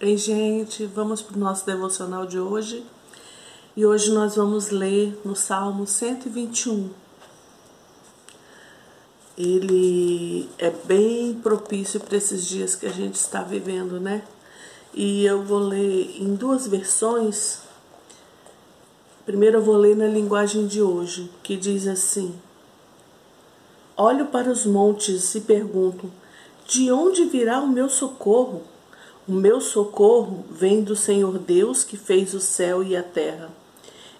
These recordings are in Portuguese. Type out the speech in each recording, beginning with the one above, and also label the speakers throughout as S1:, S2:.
S1: Ei, gente, vamos para o nosso devocional de hoje. E hoje nós vamos ler no Salmo 121. Ele é bem propício para esses dias que a gente está vivendo, né? E eu vou ler em duas versões. Primeiro eu vou ler na linguagem de hoje, que diz assim: Olho para os montes e pergunto: de onde virá o meu socorro? O meu socorro vem do Senhor Deus que fez o céu e a terra.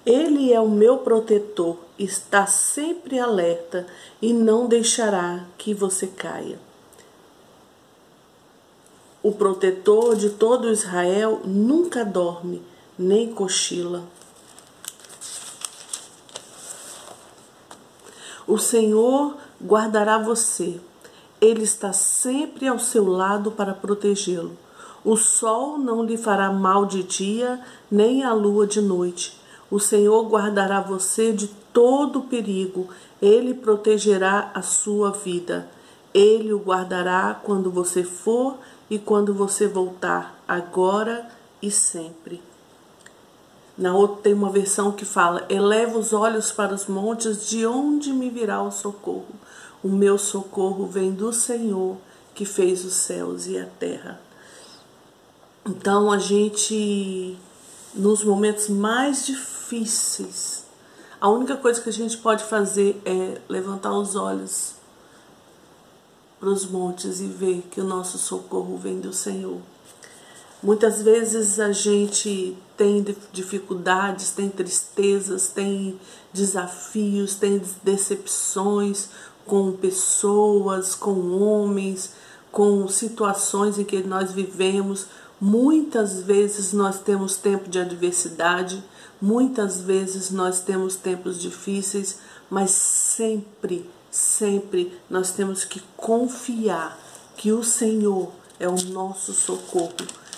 S1: Ele é o meu protetor, está sempre alerta e não deixará que você caia. O protetor de todo Israel nunca dorme, nem cochila. O Senhor guardará você ele está sempre ao seu lado para protegê-lo. O sol não lhe fará mal de dia, nem a lua de noite. O Senhor guardará você de todo perigo, ele protegerá a sua vida. Ele o guardará quando você for e quando você voltar, agora e sempre. Na outra tem uma versão que fala: Eleva os olhos para os montes, de onde me virá o socorro? O meu socorro vem do Senhor que fez os céus e a terra. Então a gente, nos momentos mais difíceis, a única coisa que a gente pode fazer é levantar os olhos para os montes e ver que o nosso socorro vem do Senhor. Muitas vezes a gente tem dificuldades, tem tristezas, tem desafios, tem decepções, com pessoas, com homens, com situações em que nós vivemos. Muitas vezes nós temos tempo de adversidade, muitas vezes nós temos tempos difíceis, mas sempre, sempre nós temos que confiar que o Senhor é o nosso socorro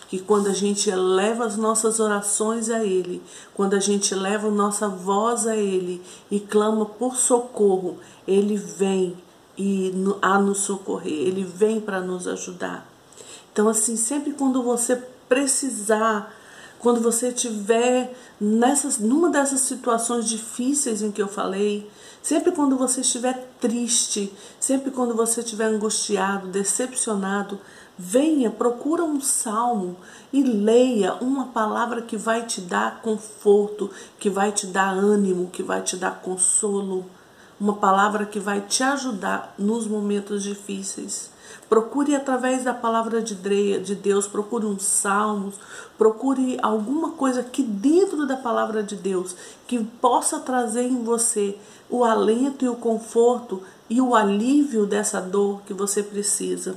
S1: que quando a gente eleva as nossas orações a Ele, quando a gente leva nossa voz a Ele e clama por socorro, Ele vem e a nos socorrer, Ele vem para nos ajudar. Então, assim, sempre quando você precisar, quando você tiver nessas, numa dessas situações difíceis em que eu falei, sempre quando você estiver triste, sempre quando você estiver angustiado, decepcionado, Venha, procura um salmo e leia uma palavra que vai te dar conforto, que vai te dar ânimo, que vai te dar consolo, uma palavra que vai te ajudar nos momentos difíceis. Procure através da palavra de Deus, procure um salmo, procure alguma coisa aqui dentro da palavra de Deus que possa trazer em você o alento e o conforto e o alívio dessa dor que você precisa.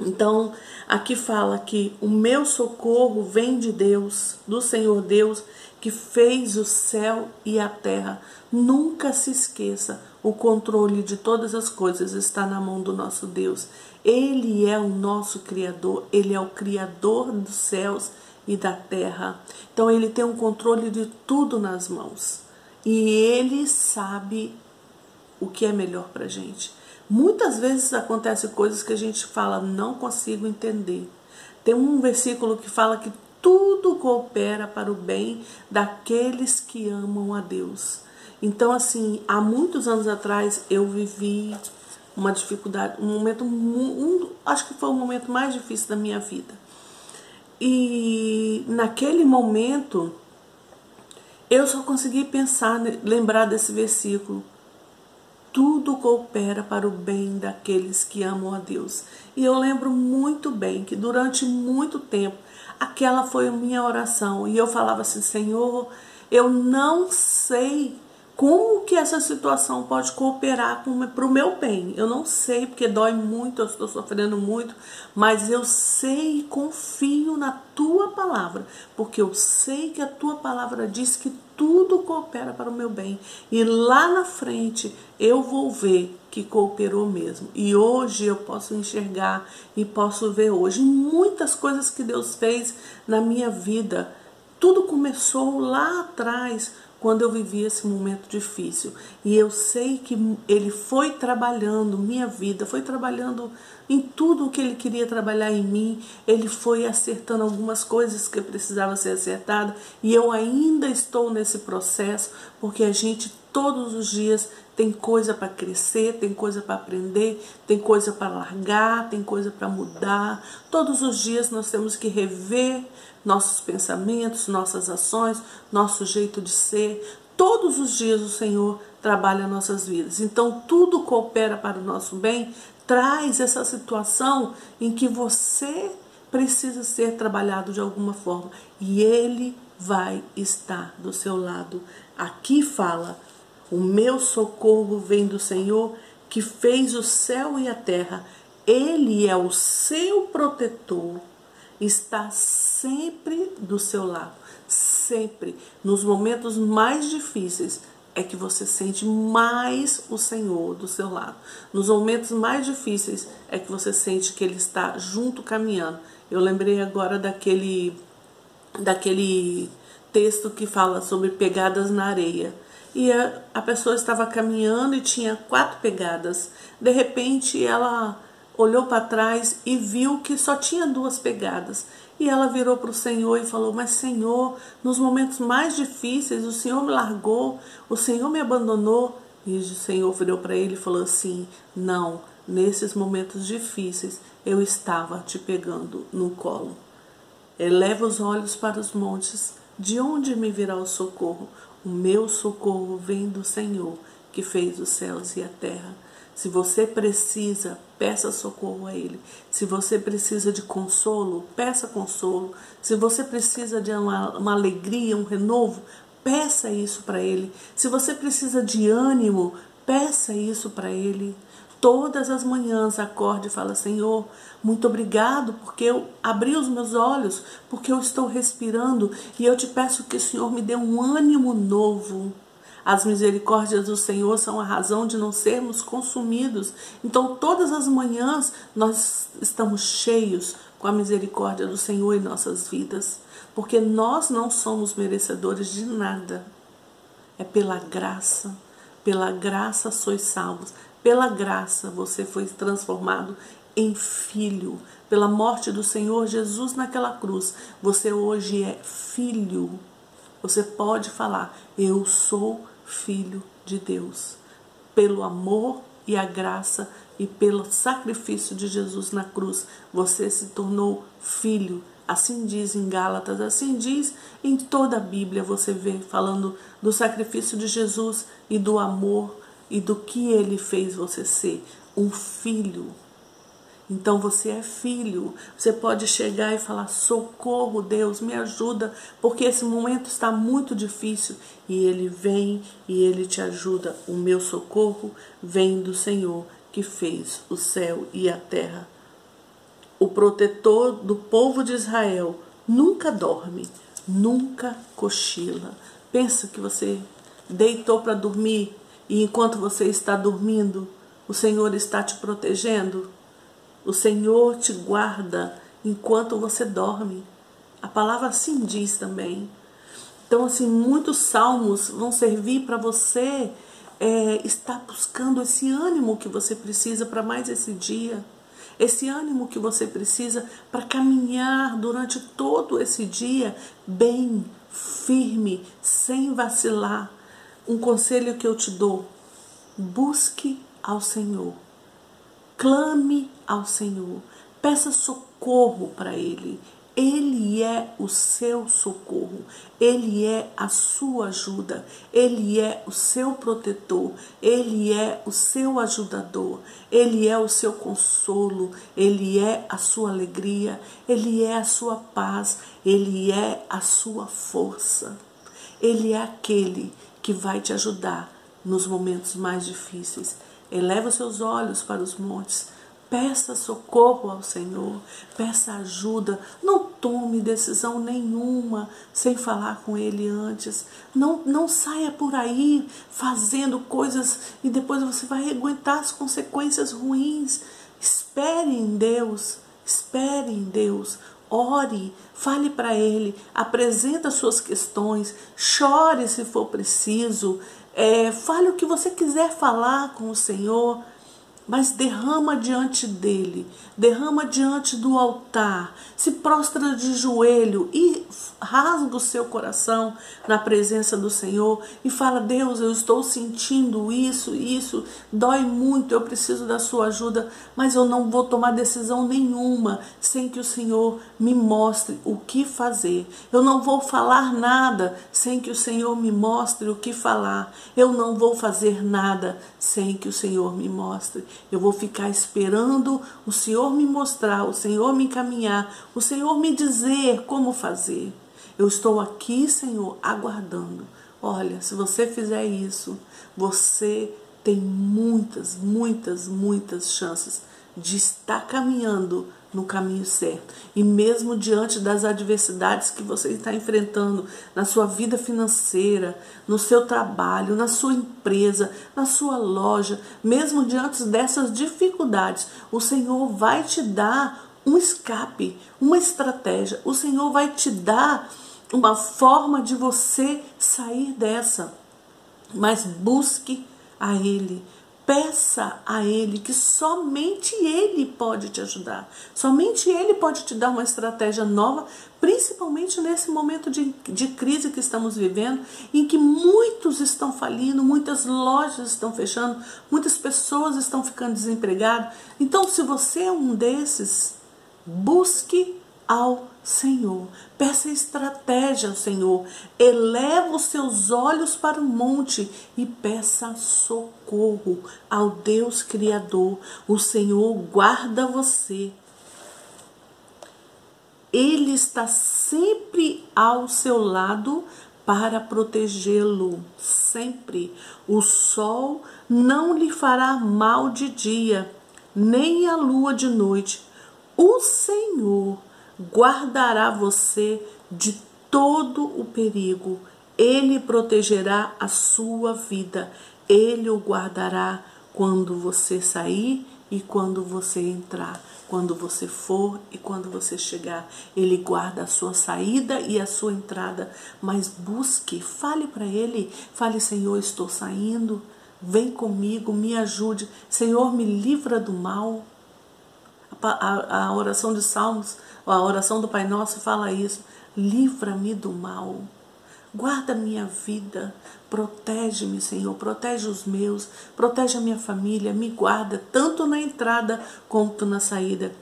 S1: Então, aqui fala que o meu socorro vem de Deus, do Senhor Deus, que fez o céu e a terra. Nunca se esqueça, o controle de todas as coisas está na mão do nosso Deus. Ele é o nosso Criador, ele é o Criador dos céus e da terra. Então, ele tem o um controle de tudo nas mãos. E ele sabe o que é melhor para gente. Muitas vezes acontecem coisas que a gente fala, não consigo entender. Tem um versículo que fala que tudo coopera para o bem daqueles que amam a Deus. Então, assim, há muitos anos atrás eu vivi uma dificuldade, um momento, um, acho que foi o momento mais difícil da minha vida. E naquele momento eu só consegui pensar, lembrar desse versículo tudo coopera para o bem daqueles que amam a Deus. E eu lembro muito bem que durante muito tempo aquela foi a minha oração e eu falava assim: Senhor, eu não sei como que essa situação pode cooperar para o meu bem? Eu não sei, porque dói muito, eu estou sofrendo muito, mas eu sei e confio na tua palavra, porque eu sei que a tua palavra diz que tudo coopera para o meu bem. E lá na frente eu vou ver que cooperou mesmo. E hoje eu posso enxergar e posso ver hoje muitas coisas que Deus fez na minha vida. Tudo começou lá atrás quando eu vivi esse momento difícil. E eu sei que Ele foi trabalhando minha vida, foi trabalhando em tudo o que Ele queria trabalhar em mim. Ele foi acertando algumas coisas que precisava ser acertada. E eu ainda estou nesse processo, porque a gente todos os dias tem coisa para crescer, tem coisa para aprender, tem coisa para largar, tem coisa para mudar. Todos os dias nós temos que rever nossos pensamentos, nossas ações, nosso jeito de ser. Todos os dias o Senhor trabalha nossas vidas. Então tudo coopera para o nosso bem. Traz essa situação em que você precisa ser trabalhado de alguma forma e Ele vai estar do seu lado. Aqui fala o meu socorro vem do Senhor que fez o céu e a terra. Ele é o seu protetor, está sempre do seu lado, sempre. Nos momentos mais difíceis é que você sente mais o Senhor do seu lado. Nos momentos mais difíceis é que você sente que ele está junto caminhando. Eu lembrei agora daquele daquele texto que fala sobre pegadas na areia e a, a pessoa estava caminhando e tinha quatro pegadas. De repente ela olhou para trás e viu que só tinha duas pegadas. E ela virou para o Senhor e falou: Mas Senhor, nos momentos mais difíceis, o Senhor me largou, o Senhor me abandonou. E o Senhor virou para ele e falou assim: Não, nesses momentos difíceis eu estava te pegando no colo. Eleva os olhos para os montes, de onde me virá o socorro? O meu socorro vem do Senhor, que fez os céus e a terra. Se você precisa, peça socorro a Ele. Se você precisa de consolo, peça consolo. Se você precisa de uma, uma alegria, um renovo, peça isso para Ele. Se você precisa de ânimo, peça isso para Ele. Todas as manhãs acorde e fala: Senhor, muito obrigado porque eu abri os meus olhos, porque eu estou respirando e eu te peço que o Senhor me dê um ânimo novo. As misericórdias do Senhor são a razão de não sermos consumidos. Então, todas as manhãs nós estamos cheios com a misericórdia do Senhor em nossas vidas, porque nós não somos merecedores de nada. É pela graça, pela graça sois salvos. Pela graça você foi transformado em filho. Pela morte do Senhor Jesus naquela cruz, você hoje é filho. Você pode falar: Eu sou filho de Deus. Pelo amor e a graça e pelo sacrifício de Jesus na cruz, você se tornou filho. Assim diz em Gálatas, assim diz em toda a Bíblia. Você vê falando do sacrifício de Jesus e do amor e do que ele fez você ser um filho. Então você é filho. Você pode chegar e falar: socorro, Deus, me ajuda, porque esse momento está muito difícil. E ele vem e ele te ajuda. O meu socorro vem do Senhor que fez o céu e a terra. O protetor do povo de Israel nunca dorme, nunca cochila. Pensa que você deitou para dormir e enquanto você está dormindo, o Senhor está te protegendo. O Senhor te guarda enquanto você dorme. A palavra assim diz também. Então, assim, muitos salmos vão servir para você é, estar buscando esse ânimo que você precisa para mais esse dia. Esse ânimo que você precisa para caminhar durante todo esse dia bem, firme, sem vacilar um conselho que eu te dou: busque ao Senhor, clame ao Senhor, peça socorro para Ele. Ele é o seu socorro, Ele é a sua ajuda, Ele é o seu protetor, Ele é o seu ajudador, Ele é o seu consolo, Ele é a sua alegria, Ele é a sua paz, Ele é a sua força. Ele é aquele que vai te ajudar nos momentos mais difíceis. Eleva seus olhos para os montes. Peça socorro ao Senhor, peça ajuda. Não tome decisão nenhuma sem falar com Ele antes. Não, não saia por aí fazendo coisas e depois você vai aguentar as consequências ruins. Espere em Deus, espere em Deus. Ore, fale para Ele, apresenta suas questões, chore se for preciso, é, fale o que você quiser falar com o Senhor mas derrama diante dele, derrama diante do altar, se prostra de joelho e rasga o seu coração na presença do Senhor e fala: Deus, eu estou sentindo isso, isso, dói muito, eu preciso da sua ajuda, mas eu não vou tomar decisão nenhuma sem que o Senhor me mostre o que fazer. Eu não vou falar nada sem que o Senhor me mostre o que falar. Eu não vou fazer nada sem que o Senhor me mostre. Eu vou ficar esperando o Senhor me mostrar, o Senhor me encaminhar, o Senhor me dizer como fazer. Eu estou aqui, Senhor, aguardando. Olha, se você fizer isso, você tem muitas, muitas, muitas chances de estar caminhando no caminho certo. E mesmo diante das adversidades que você está enfrentando na sua vida financeira, no seu trabalho, na sua empresa, na sua loja, mesmo diante dessas dificuldades, o Senhor vai te dar um escape, uma estratégia. O Senhor vai te dar uma forma de você sair dessa. Mas busque a Ele Peça a Ele que somente Ele pode te ajudar. Somente Ele pode te dar uma estratégia nova, principalmente nesse momento de, de crise que estamos vivendo, em que muitos estão falindo, muitas lojas estão fechando, muitas pessoas estão ficando desempregadas. Então, se você é um desses, busque ao Senhor. Peça estratégia Senhor. Eleva os seus olhos para o monte e peça socorro ao Deus Criador. O Senhor guarda você. Ele está sempre ao seu lado para protegê-lo, sempre. O sol não lhe fará mal de dia, nem a lua de noite. O Senhor guardará você de todo o perigo. Ele protegerá a sua vida. Ele o guardará quando você sair e quando você entrar, quando você for e quando você chegar. Ele guarda a sua saída e a sua entrada, mas busque, fale para ele, fale: Senhor, estou saindo, vem comigo, me ajude, Senhor, me livra do mal. A, a, oração de Salmos a oração do Pai Nosso fala isso. Livra-me do mal. Guarda minha vida, protege-me, Senhor, protege os meus, protege a minha família, me guarda tanto na entrada quanto na saída.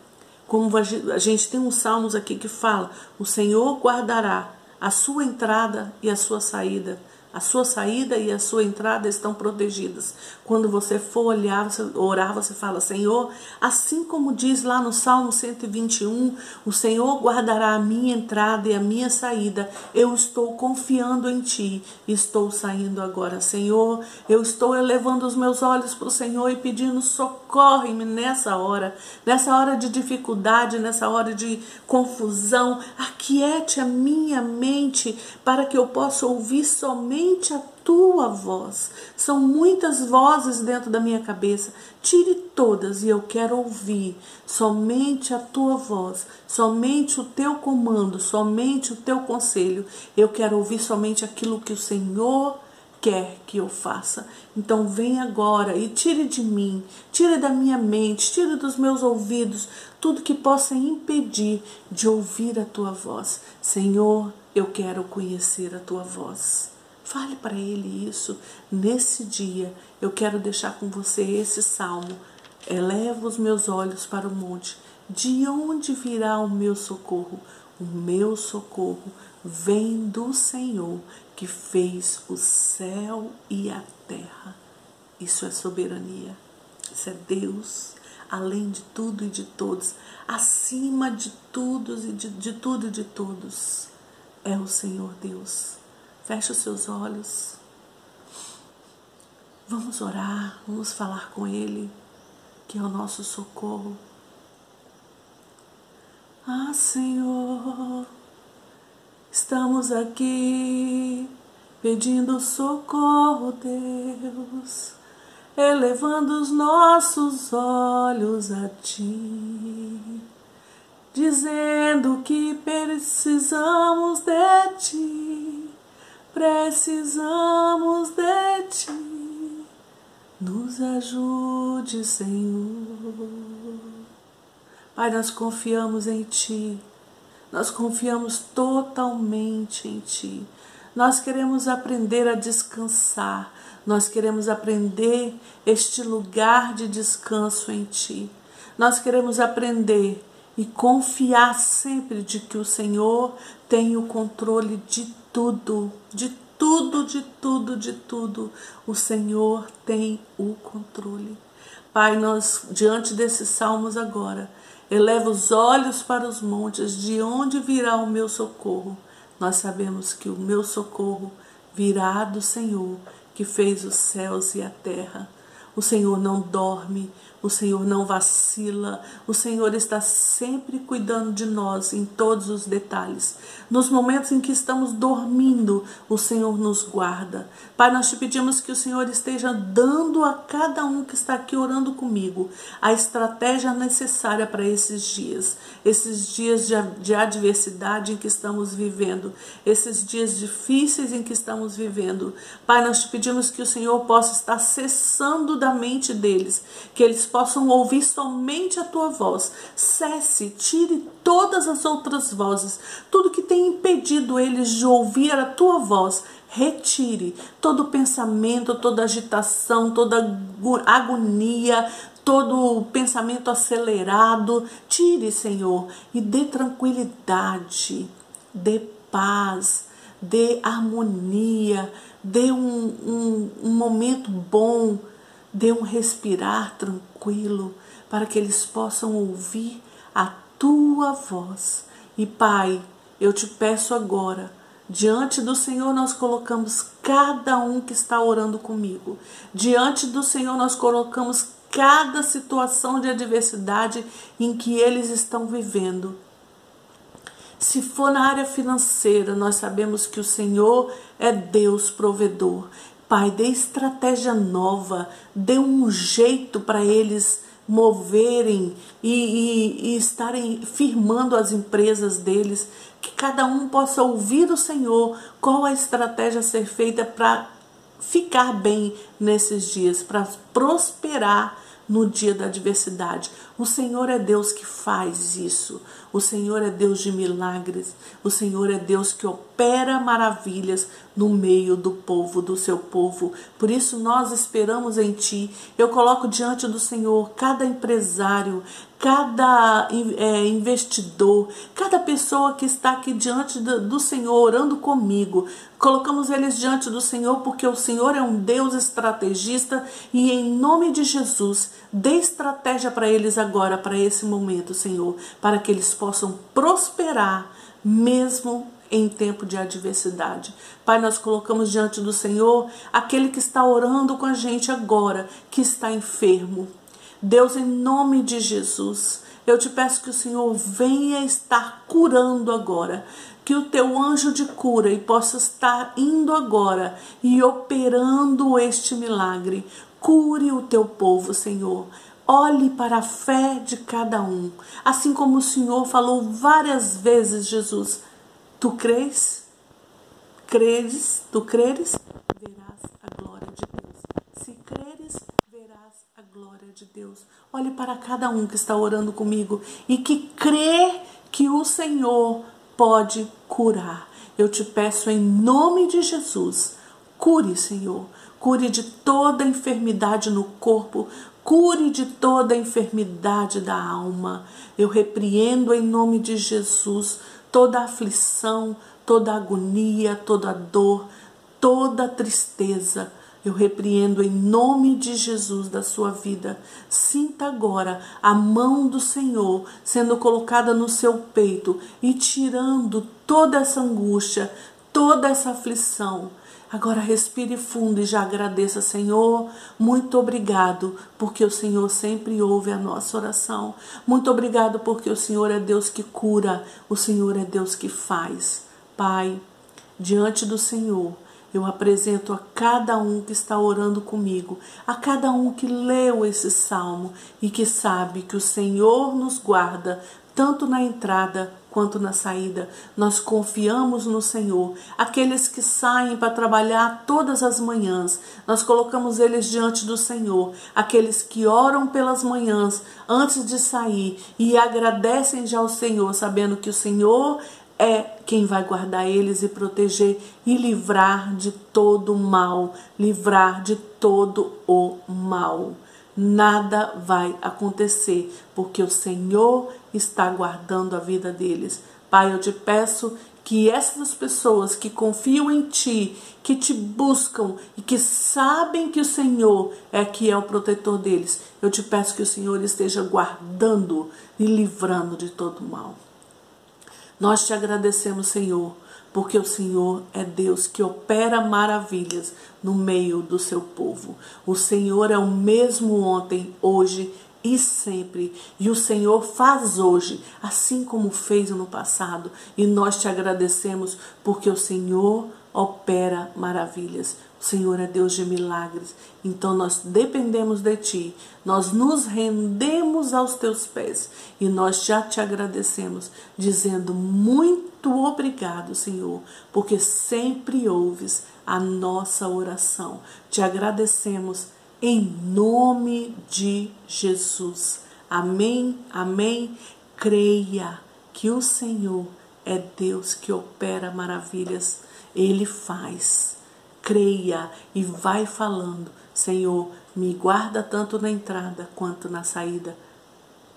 S1: Como a gente tem uns salmos aqui que fala: o Senhor guardará a sua entrada e a sua saída a sua saída e a sua entrada estão protegidas. Quando você for olhar, orar, você fala: Senhor, assim como diz lá no Salmo 121, o Senhor guardará a minha entrada e a minha saída. Eu estou confiando em Ti. Estou saindo agora, Senhor. Eu estou elevando os meus olhos para o Senhor e pedindo: socorre-me nessa hora, nessa hora de dificuldade, nessa hora de confusão. Aquiete a minha mente para que eu possa ouvir somente somente a tua voz. São muitas vozes dentro da minha cabeça. Tire todas e eu quero ouvir somente a tua voz, somente o teu comando, somente o teu conselho. Eu quero ouvir somente aquilo que o Senhor quer que eu faça. Então vem agora e tire de mim, tire da minha mente, tire dos meus ouvidos tudo que possa impedir de ouvir a tua voz. Senhor, eu quero conhecer a tua voz. Fale para ele isso. Nesse dia, eu quero deixar com você esse salmo. Eleva os meus olhos para o monte. De onde virá o meu socorro? O meu socorro vem do Senhor que fez o céu e a terra. Isso é soberania. Isso é Deus, além de tudo e de todos, acima de tudo e de, de tudo e de todos. É o Senhor Deus. Feche os seus olhos. Vamos orar, vamos falar com Ele, que é o nosso socorro. Ah, Senhor, estamos aqui pedindo socorro, Deus, elevando os nossos olhos a Ti. dizendo que precisamos de ti, precisamos de ti. Nos ajude, Senhor. Pai, nós confiamos em ti. Nós confiamos totalmente em Ti. Nós queremos aprender a descansar. Nós queremos aprender este lugar de descanso em Ti. Nós queremos aprender e confiar sempre de que o Senhor tem o controle de tudo, de tudo, de tudo, de tudo. O Senhor tem o controle. Pai, nós diante desses salmos agora, Eleva os olhos para os montes, de onde virá o meu socorro? Nós sabemos que o meu socorro virá do Senhor, que fez os céus e a terra. O Senhor não dorme, o Senhor não vacila, o Senhor está sempre cuidando de nós em todos os detalhes. Nos momentos em que estamos dormindo, o Senhor nos guarda. Pai, nós te pedimos que o Senhor esteja dando a cada um que está aqui orando comigo a estratégia necessária para esses dias, esses dias de, de adversidade em que estamos vivendo, esses dias difíceis em que estamos vivendo. Pai, nós te pedimos que o Senhor possa estar cessando da mente deles, que eles possam ouvir somente a tua voz. Cesse, tire todas as outras vozes, tudo que tem impedido eles de ouvir a tua voz. Retire todo pensamento, toda agitação, toda agonia, todo pensamento acelerado. Tire, Senhor, e dê tranquilidade, dê paz, dê harmonia, dê um, um, um momento bom Dê um respirar tranquilo para que eles possam ouvir a tua voz. E Pai, eu te peço agora, diante do Senhor nós colocamos cada um que está orando comigo. Diante do Senhor nós colocamos cada situação de adversidade em que eles estão vivendo. Se for na área financeira, nós sabemos que o Senhor é Deus provedor. Pai, dê estratégia nova, dê um jeito para eles moverem e, e, e, estarem firmando as empresas deles, que cada um possa ouvir o Senhor qual a estratégia a ser feita para ficar bem nesses dias, para prosperar no dia da adversidade. O Senhor é Deus que faz isso. O Senhor é Deus de milagres. O Senhor é Deus que opera maravilhas no meio do povo, do seu povo. Por isso nós esperamos em Ti. Eu coloco diante do Senhor cada empresário, cada é, investidor, cada pessoa que está aqui diante do, do Senhor orando comigo. Colocamos eles diante do Senhor porque o Senhor é um Deus estrategista e em nome de Jesus, dê estratégia para eles agora, para esse momento, Senhor, para que eles possam prosperar mesmo em tempo de adversidade. Pai, nós colocamos diante do Senhor aquele que está orando com a gente agora, que está enfermo. Deus, em nome de Jesus, eu te peço que o Senhor venha estar curando agora, que o teu anjo de cura e possa estar indo agora e operando este milagre. Cure o teu povo, Senhor. Olhe para a fé de cada um. Assim como o Senhor falou várias vezes, Jesus, tu crês? Creres? Tu creres? Verás a glória de Deus. Se creres, a glória de Deus. Olhe para cada um que está orando comigo e que crê que o Senhor pode curar. Eu te peço em nome de Jesus, cure, Senhor. Cure de toda enfermidade no corpo, cure de toda enfermidade da alma. Eu repreendo em nome de Jesus toda aflição, toda agonia, toda dor, toda tristeza eu repreendo em nome de Jesus da sua vida. Sinta agora a mão do Senhor sendo colocada no seu peito e tirando toda essa angústia, toda essa aflição. Agora respire fundo e já agradeça, Senhor. Muito obrigado, porque o Senhor sempre ouve a nossa oração. Muito obrigado, porque o Senhor é Deus que cura, o Senhor é Deus que faz. Pai, diante do Senhor, eu apresento a cada um que está orando comigo, a cada um que leu esse salmo e que sabe que o Senhor nos guarda tanto na entrada quanto na saída. Nós confiamos no Senhor. Aqueles que saem para trabalhar todas as manhãs, nós colocamos eles diante do Senhor. Aqueles que oram pelas manhãs antes de sair e agradecem já ao Senhor, sabendo que o Senhor é quem vai guardar eles e proteger e livrar de todo o mal, livrar de todo o mal nada vai acontecer, porque o Senhor está guardando a vida deles. Pai, eu te peço que essas pessoas que confiam em Ti, que te buscam e que sabem que o Senhor é que é o protetor deles, eu te peço que o Senhor esteja guardando e livrando de todo mal. Nós te agradecemos, Senhor porque o Senhor é Deus que opera maravilhas no meio do seu povo. O Senhor é o mesmo ontem, hoje e sempre. E o Senhor faz hoje, assim como fez no passado. E nós te agradecemos porque o Senhor opera maravilhas. O Senhor é Deus de milagres. Então nós dependemos de Ti. Nós nos rendemos aos Teus pés. E nós já te agradecemos, dizendo muito obrigado, Senhor, porque sempre ouves a nossa oração. Te agradecemos em nome de Jesus. Amém, amém. Creia que o Senhor é Deus que opera maravilhas. Ele faz creia e vai falando: Senhor, me guarda tanto na entrada quanto na saída.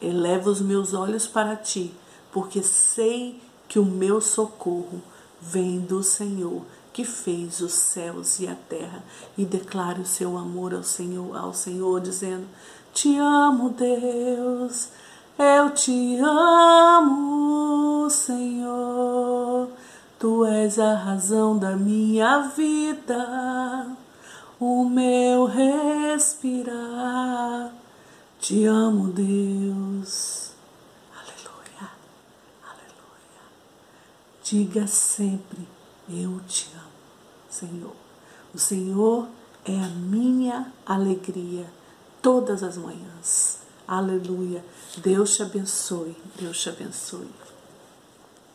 S1: Eleva os meus olhos para ti, porque sei que o meu socorro vem do Senhor, que fez os céus e a terra, e declare o seu amor ao Senhor, ao Senhor dizendo: Te amo, Deus. Eu te amo, Senhor. Tu és a razão da minha vida, o meu respirar. Te amo, Deus. Aleluia, aleluia. Diga sempre: Eu te amo, Senhor. O Senhor é a minha alegria todas as manhãs. Aleluia. Deus te abençoe. Deus te abençoe.